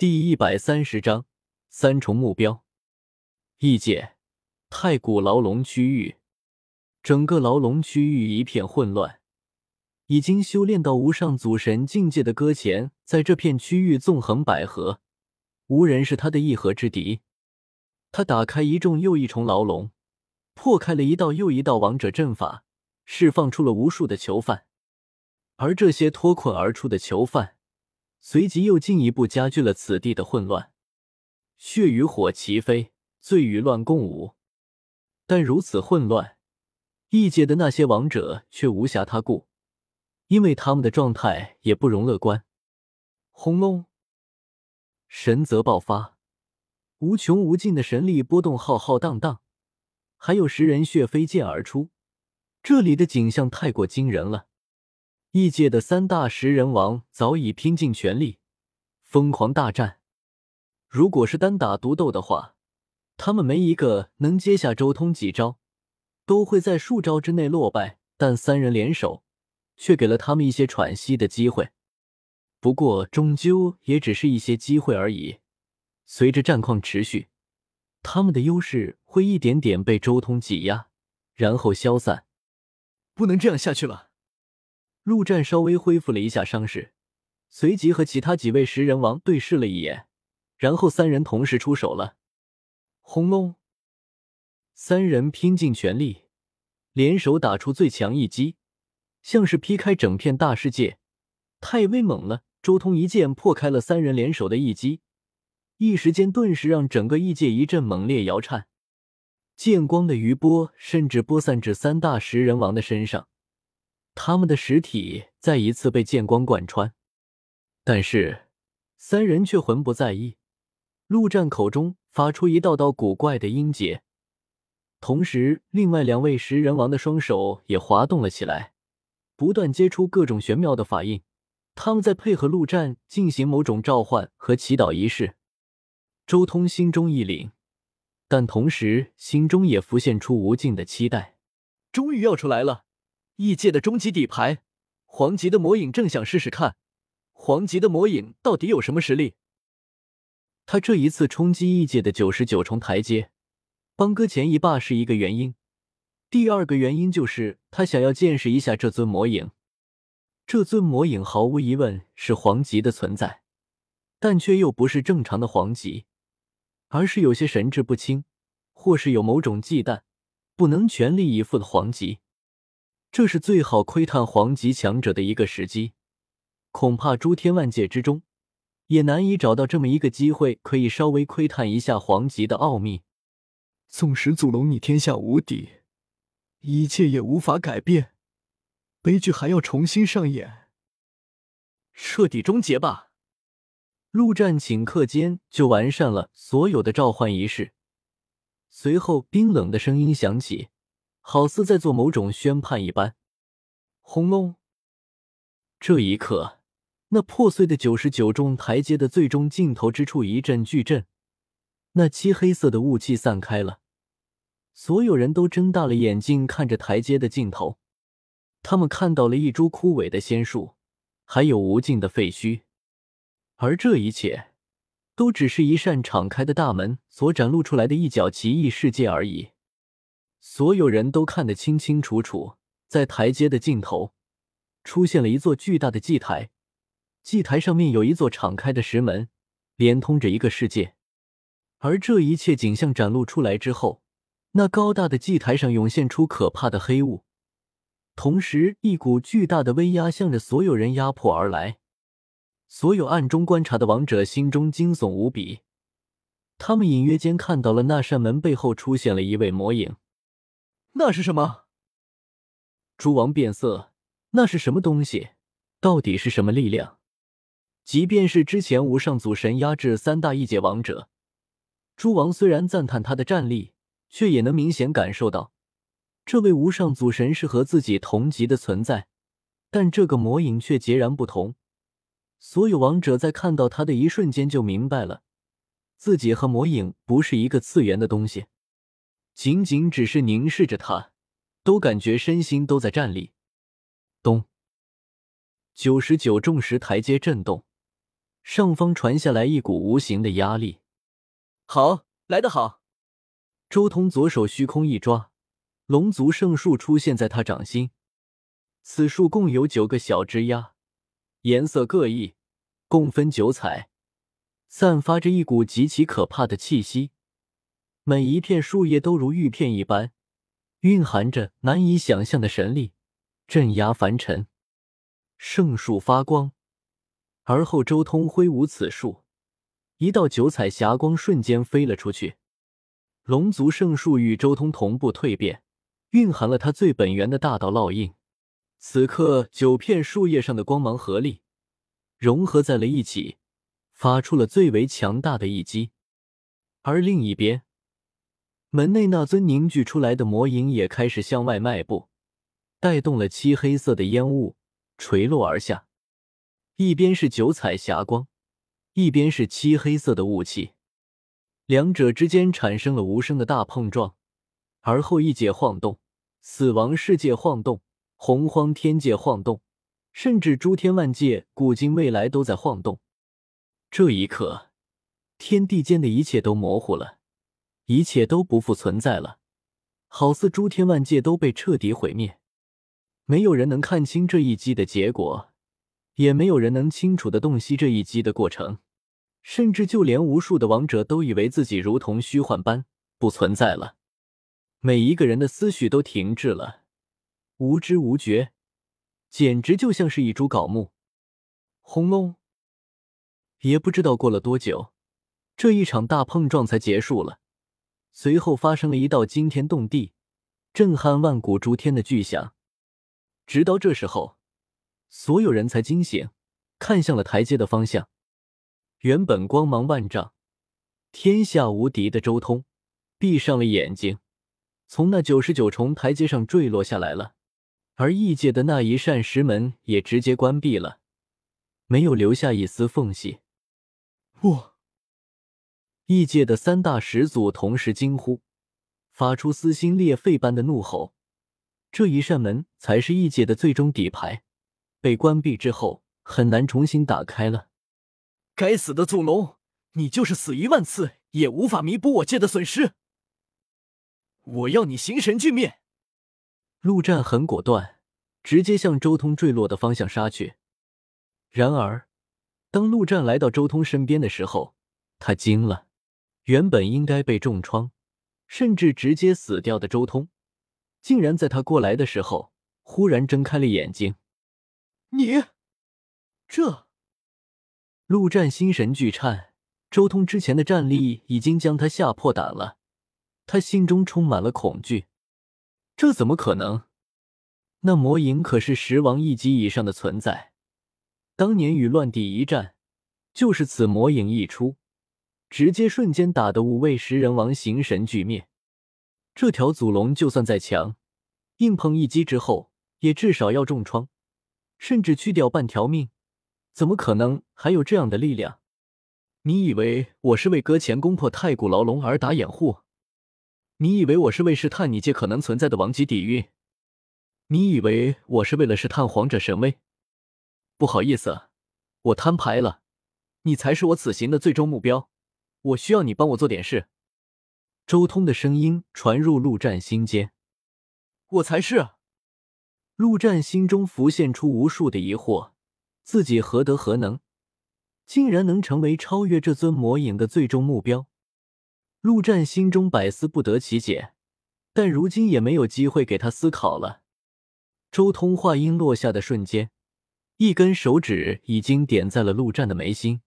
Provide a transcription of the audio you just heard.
第一百三十章三重目标。异界太古牢笼区域，整个牢笼区域一片混乱。已经修炼到无上祖神境界的搁浅，在这片区域纵横捭阖，无人是他的一合之敌。他打开一重又一重牢笼，破开了一道又一道王者阵法，释放出了无数的囚犯。而这些脱困而出的囚犯，随即又进一步加剧了此地的混乱。血与火齐飞，罪与乱共舞。但如此混乱，异界的那些王者却无暇他顾。因为他们的状态也不容乐观。轰隆！神则爆发，无穷无尽的神力波动浩浩荡荡，还有食人血飞溅而出。这里的景象太过惊人了。异界的三大食人王早已拼尽全力，疯狂大战。如果是单打独斗的话，他们没一个能接下周通几招，都会在数招之内落败。但三人联手。却给了他们一些喘息的机会，不过终究也只是一些机会而已。随着战况持续，他们的优势会一点点被周通挤压，然后消散。不能这样下去了。陆战稍微恢复了一下伤势，随即和其他几位食人王对视了一眼，然后三人同时出手了。轰隆！三人拼尽全力，联手打出最强一击。像是劈开整片大世界，太威猛了！周通一剑破开了三人联手的一击，一时间顿时让整个异界一阵猛烈摇颤，剑光的余波甚至播散至三大食人王的身上，他们的实体再一次被剑光贯穿。但是三人却浑不在意，陆战口中发出一道道古怪的音节，同时另外两位食人王的双手也滑动了起来。不断接出各种玄妙的法印，他们在配合陆战进行某种召唤和祈祷仪式。周通心中一凛，但同时心中也浮现出无尽的期待。终于要出来了！异界的终极底牌，黄级的魔影，正想试试看，黄级的魔影到底有什么实力。他这一次冲击异界的九十九重台阶，帮哥前一霸是一个原因。第二个原因就是他想要见识一下这尊魔影。这尊魔影毫无疑问是黄级的存在，但却又不是正常的黄级，而是有些神志不清，或是有某种忌惮，不能全力以赴的黄级。这是最好窥探黄级强者的一个时机，恐怕诸天万界之中也难以找到这么一个机会，可以稍微窥探一下黄级的奥秘。纵使祖龙你天下无敌。一切也无法改变，悲剧还要重新上演，彻底终结吧！陆战顷刻间就完善了所有的召唤仪式，随后冰冷的声音响起，好似在做某种宣判一般。轰隆！这一刻，那破碎的九十九重台阶的最终尽头之处一阵巨震，那漆黑色的雾气散开了。所有人都睁大了眼睛看着台阶的尽头，他们看到了一株枯萎的仙树，还有无尽的废墟，而这一切都只是一扇敞开的大门所展露出来的一角奇异世界而已。所有人都看得清清楚楚，在台阶的尽头出现了一座巨大的祭台，祭台上面有一座敞开的石门，连通着一个世界。而这一切景象展露出来之后。那高大的祭台上涌现出可怕的黑雾，同时一股巨大的威压向着所有人压迫而来。所有暗中观察的王者心中惊悚无比，他们隐约间看到了那扇门背后出现了一位魔影。那是什么？诸王变色，那是什么东西？到底是什么力量？即便是之前无上祖神压制三大异界王者，诸王虽然赞叹他的战力。却也能明显感受到，这位无上祖神是和自己同级的存在，但这个魔影却截然不同。所有王者在看到他的一瞬间就明白了，自己和魔影不是一个次元的东西。仅仅只是凝视着他，都感觉身心都在颤栗。咚！九十九重石台阶震动，上方传下来一股无形的压力。好，来得好！周通左手虚空一抓，龙族圣树出现在他掌心。此树共有九个小枝丫，颜色各异，共分九彩，散发着一股极其可怕的气息。每一片树叶都如玉片一般，蕴含着难以想象的神力，镇压凡尘。圣树发光，而后周通挥舞此树，一道九彩霞光瞬间飞了出去。龙族圣树与周通同步蜕变，蕴含了它最本源的大道烙印。此刻，九片树叶上的光芒合力，融合在了一起，发出了最为强大的一击。而另一边，门内那尊凝聚出来的魔影也开始向外迈步，带动了漆黑色的烟雾垂落而下。一边是九彩霞光，一边是漆黑色的雾气，两者之间产生了无声的大碰撞。而后一界晃动，死亡世界晃动，洪荒天界晃动，甚至诸天万界、古今未来都在晃动。这一刻，天地间的一切都模糊了。一切都不复存在了，好似诸天万界都被彻底毁灭。没有人能看清这一击的结果，也没有人能清楚的洞悉这一击的过程，甚至就连无数的王者都以为自己如同虚幻般不存在了。每一个人的思绪都停滞了，无知无觉，简直就像是一株槁木。轰隆！也不知道过了多久，这一场大碰撞才结束了。随后发生了一道惊天动地、震撼万古诸天的巨响。直到这时候，所有人才惊醒，看向了台阶的方向。原本光芒万丈、天下无敌的周通，闭上了眼睛，从那九十九重台阶上坠落下来了。而异界的那一扇石门也直接关闭了，没有留下一丝缝隙。我。异界的三大始祖同时惊呼，发出撕心裂肺般的怒吼。这一扇门才是异界的最终底牌，被关闭之后很难重新打开了。该死的祖龙，你就是死一万次也无法弥补我界的损失！我要你形神俱灭！陆战很果断，直接向周通坠落的方向杀去。然而，当陆战来到周通身边的时候，他惊了。原本应该被重创，甚至直接死掉的周通，竟然在他过来的时候，忽然睁开了眼睛。你，这……陆战心神俱颤，周通之前的战力已经将他吓破胆了，他心中充满了恐惧。这怎么可能？那魔影可是十王一级以上的存在，当年与乱帝一战，就是此魔影一出。直接瞬间打得五位食人王形神俱灭，这条祖龙就算再强，硬碰一击之后也至少要重创，甚至去掉半条命，怎么可能还有这样的力量？你以为我是为搁浅攻破太古牢笼而打掩护？你以为我是为试探你界可能存在的王级底蕴？你以为我是为了试探皇者神威？不好意思，我摊牌了，你才是我此行的最终目标。我需要你帮我做点事。周通的声音传入陆战心间。我才是。陆战心中浮现出无数的疑惑：自己何德何能，竟然能成为超越这尊魔影的最终目标？陆战心中百思不得其解，但如今也没有机会给他思考了。周通话音落下的瞬间，一根手指已经点在了陆战的眉心。